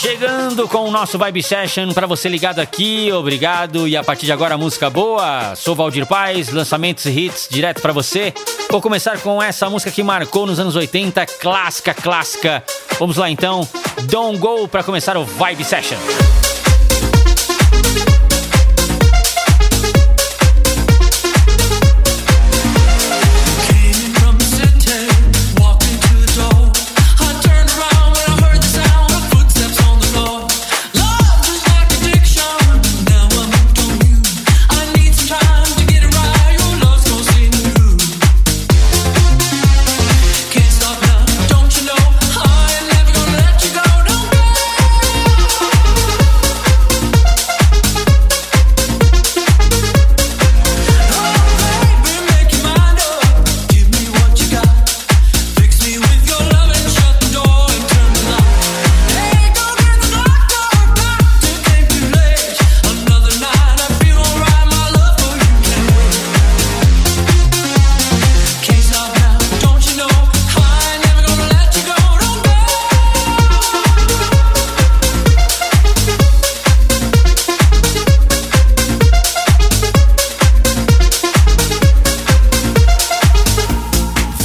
Chegando com o nosso Vibe Session para você ligado aqui, obrigado. E a partir de agora, música boa. Sou Valdir Paz, lançamentos e hits direto para você. Vou começar com essa música que marcou nos anos 80, clássica, clássica. Vamos lá então, Don't Go para começar o Vibe Session.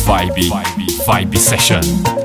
Vibe Session.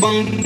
bang.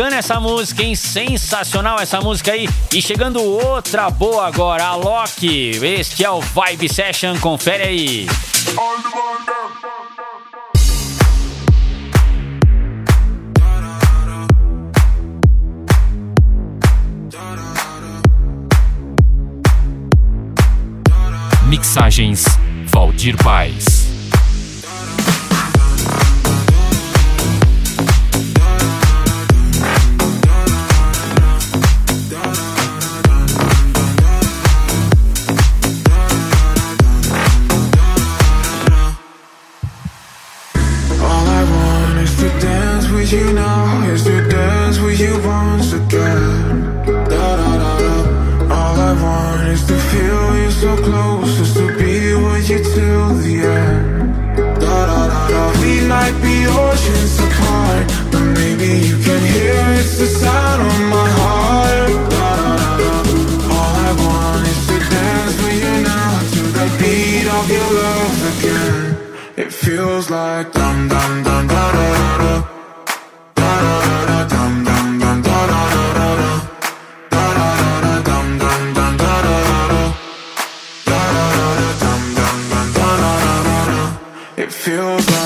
bacana essa música, hein? Sensacional essa música aí. E chegando outra boa agora, a Loki. Este é o Vibe Session, confere aí. Mixagens Valdir Paz. feels like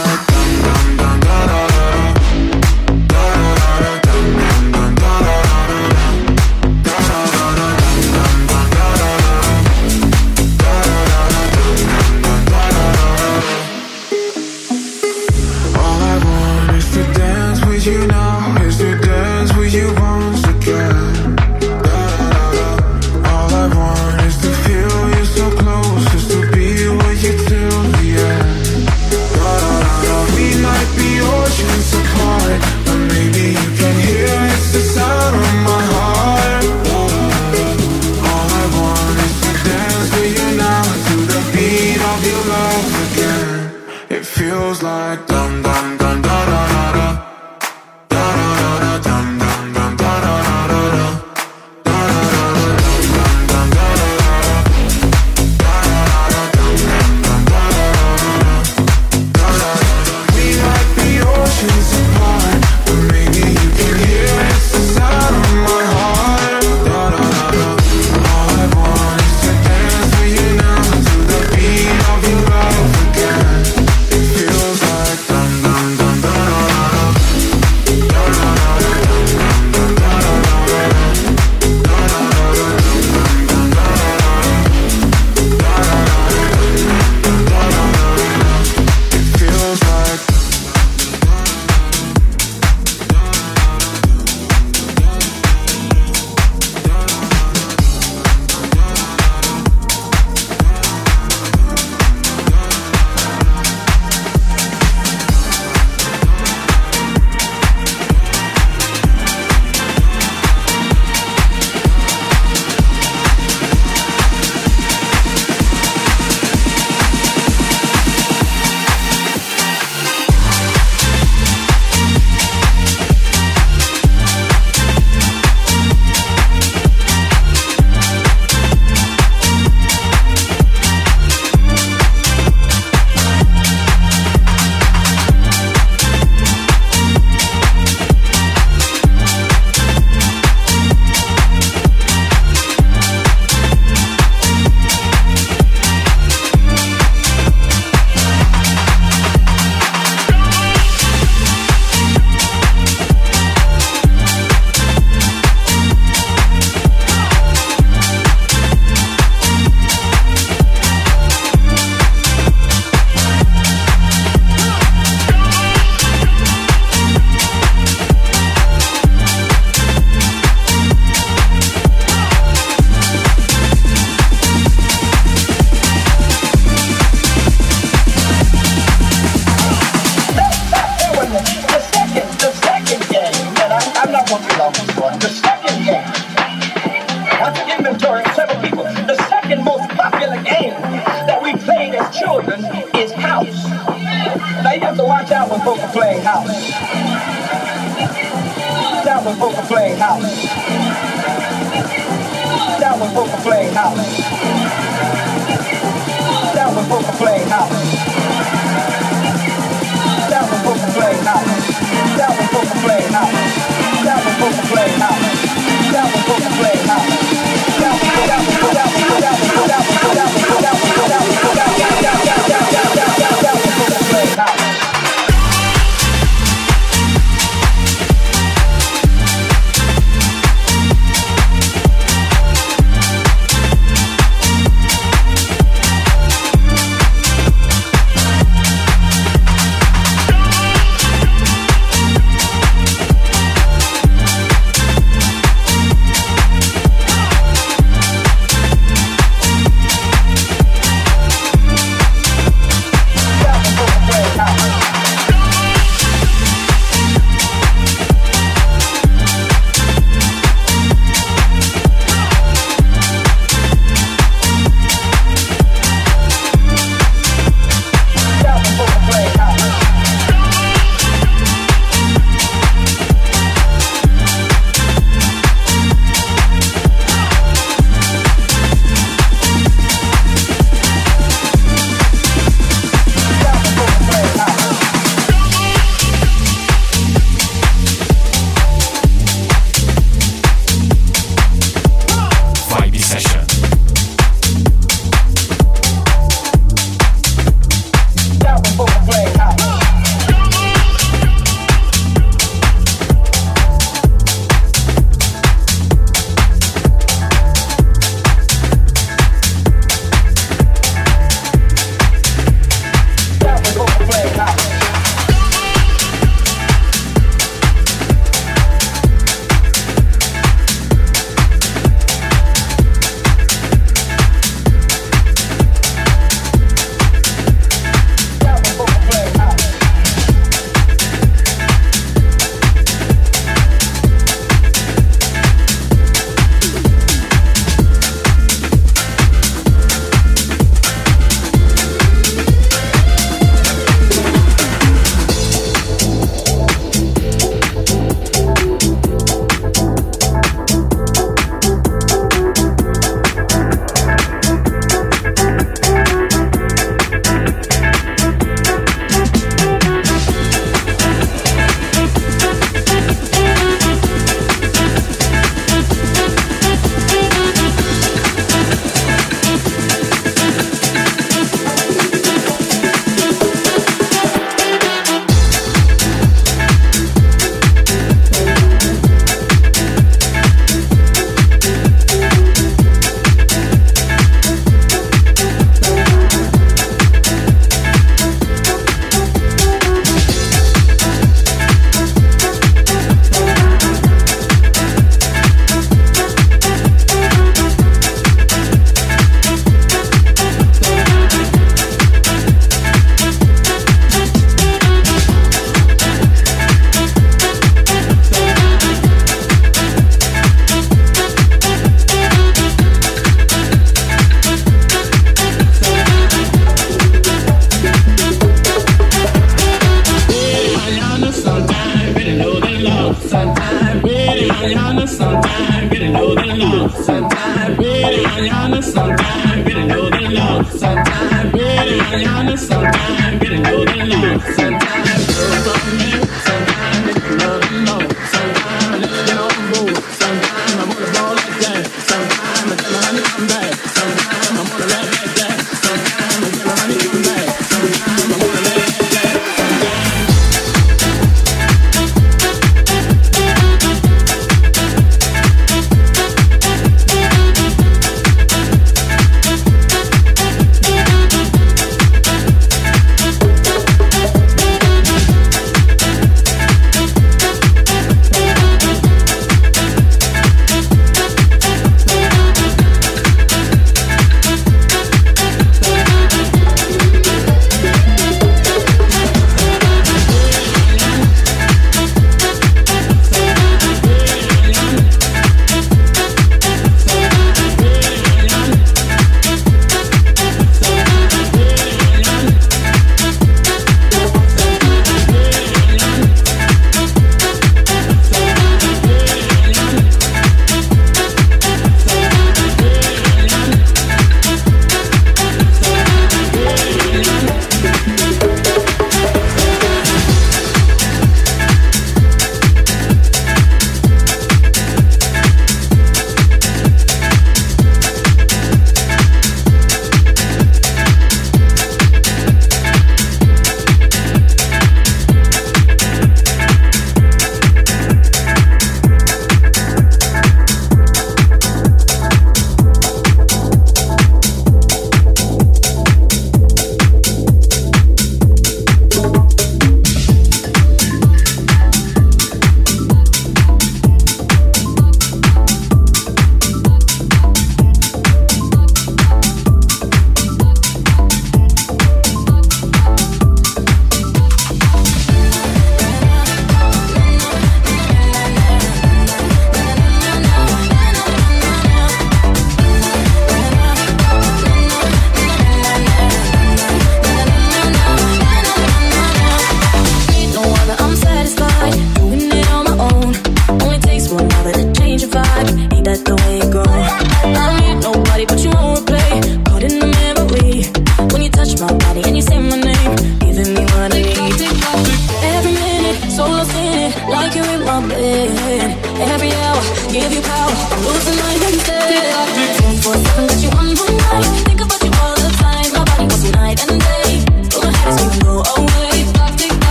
Sometimes, really, honest, sometimes, getting golden, sometimes,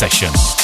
Session.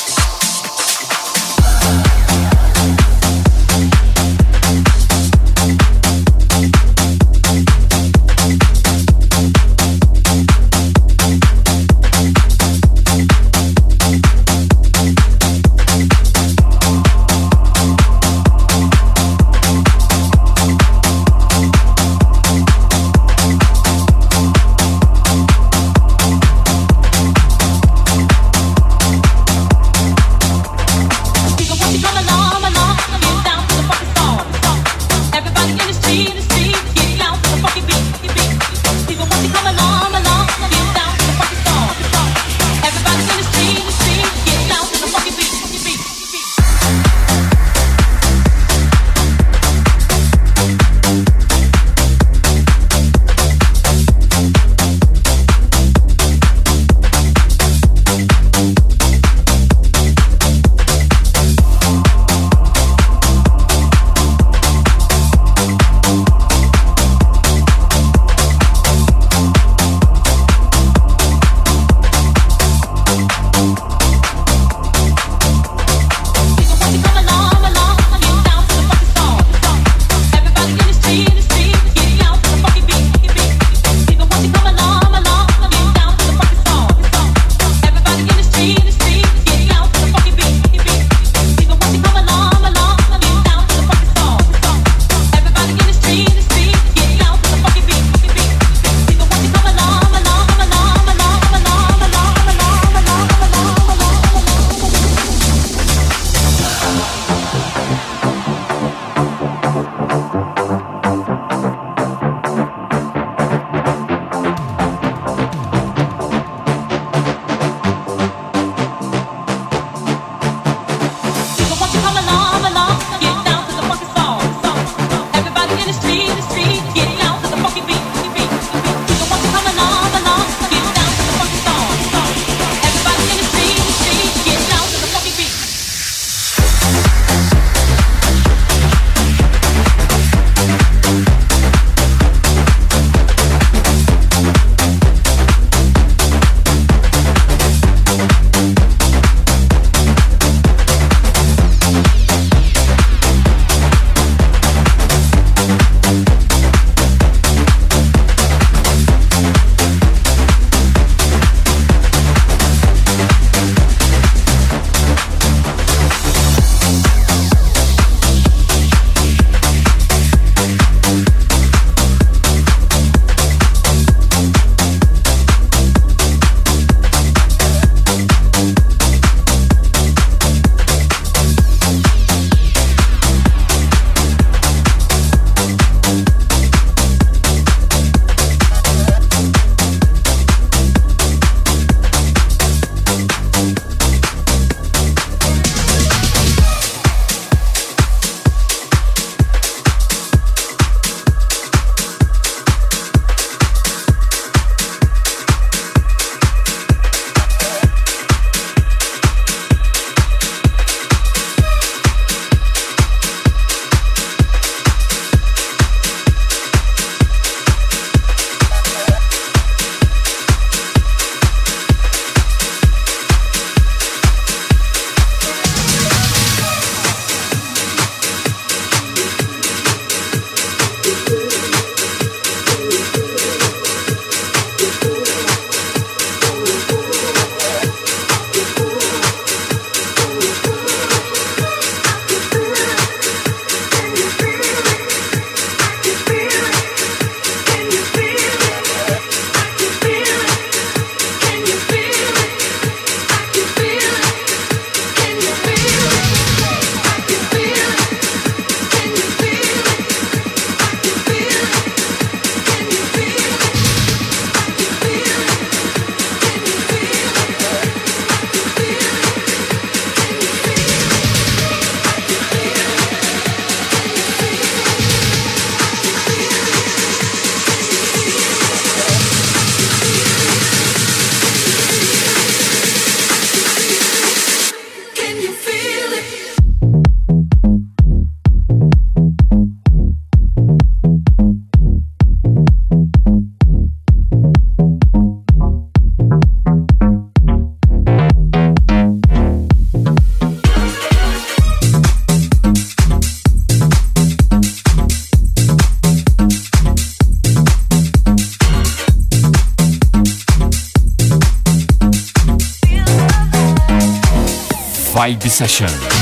Session.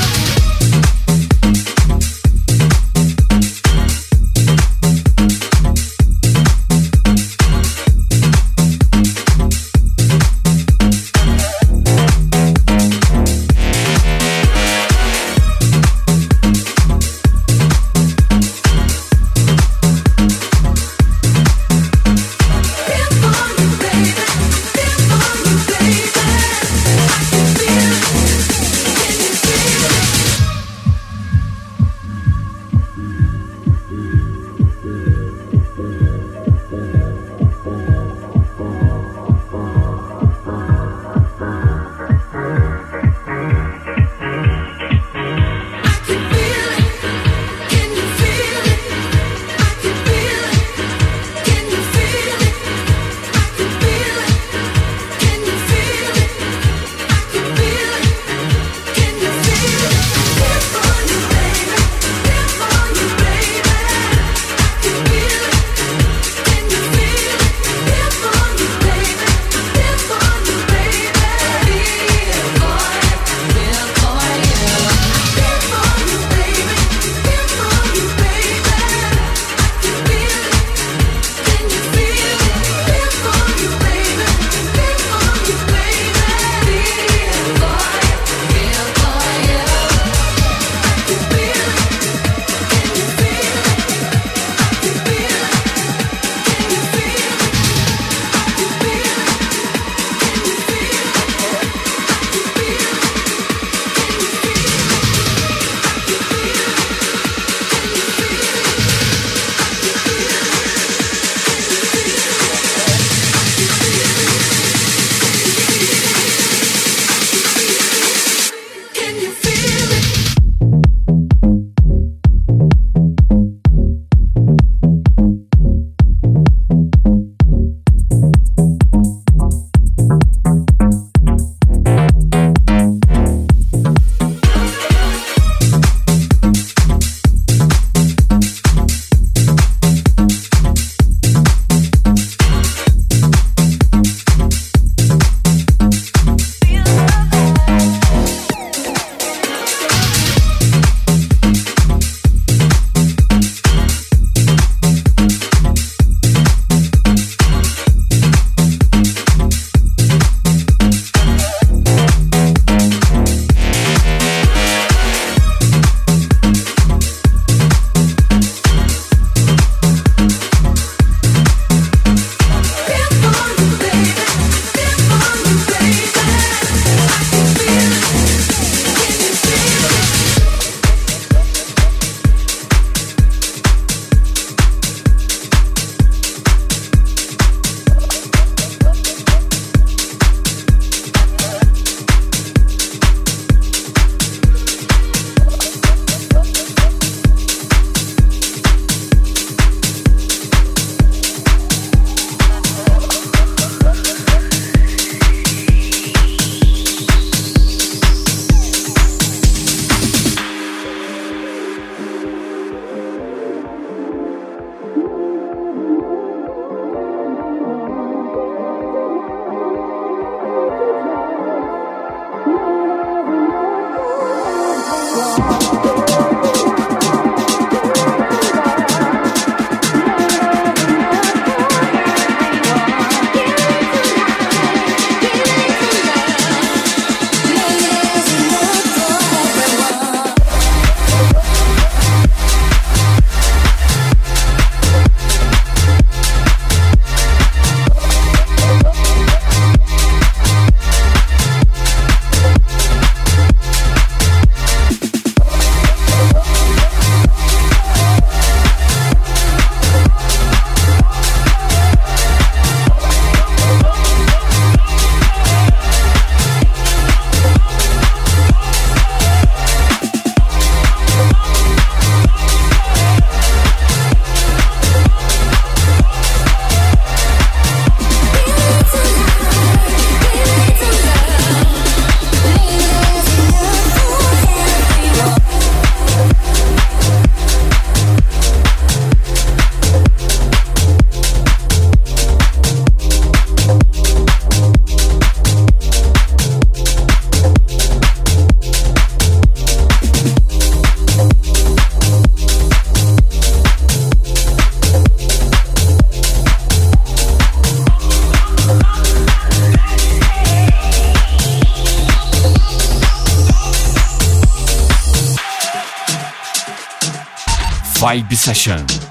Vibe Session.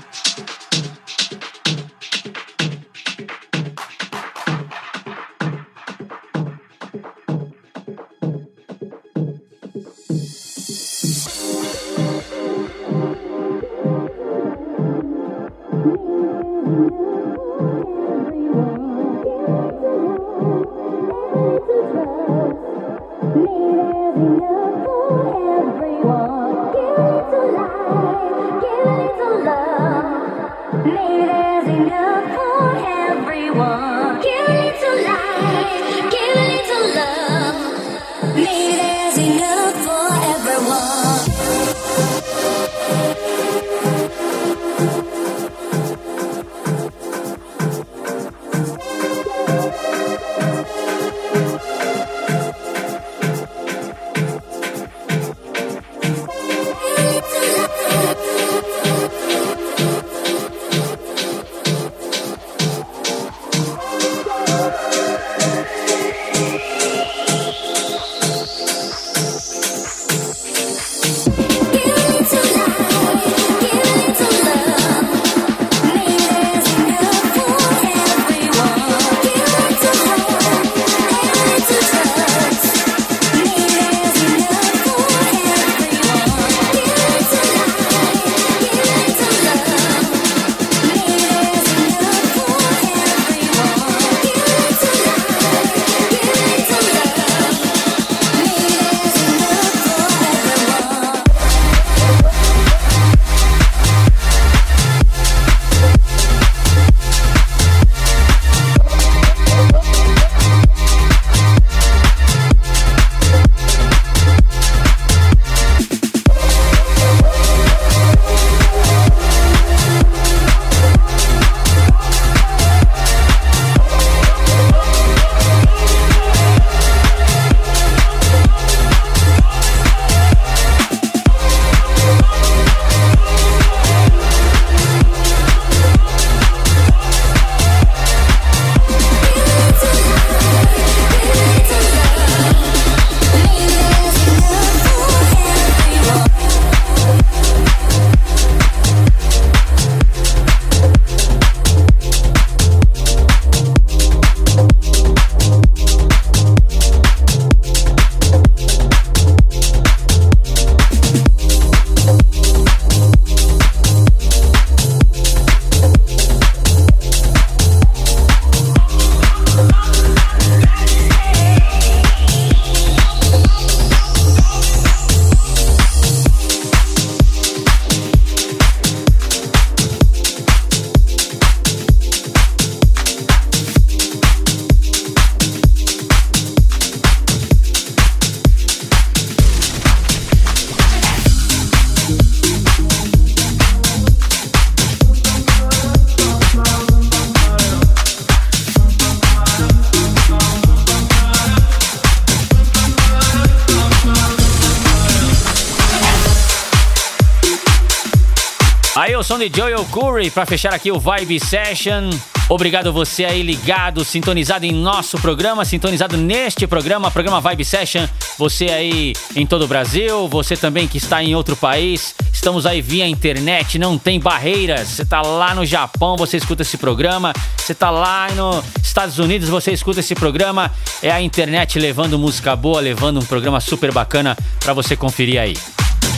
Som de Joel Curry para fechar aqui o Vibe Session. Obrigado você aí ligado, sintonizado em nosso programa, sintonizado neste programa, programa Vibe Session. Você aí em todo o Brasil, você também que está em outro país. Estamos aí via internet, não tem barreiras. Você está lá no Japão, você escuta esse programa. Você está lá nos Estados Unidos, você escuta esse programa. É a internet levando música boa, levando um programa super bacana para você conferir aí.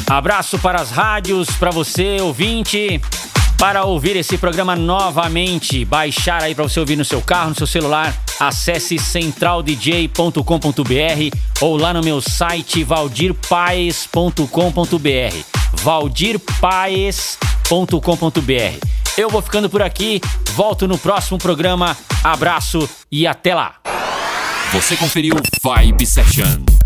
Abraço para as rádios, para você, ouvinte. Para ouvir esse programa novamente, baixar aí para você ouvir no seu carro, no seu celular, acesse centraldj.com.br ou lá no meu site valdirpaes.com.br. valdirpaes.com.br. Eu vou ficando por aqui, volto no próximo programa. Abraço e até lá. Você conferiu Vibe Session.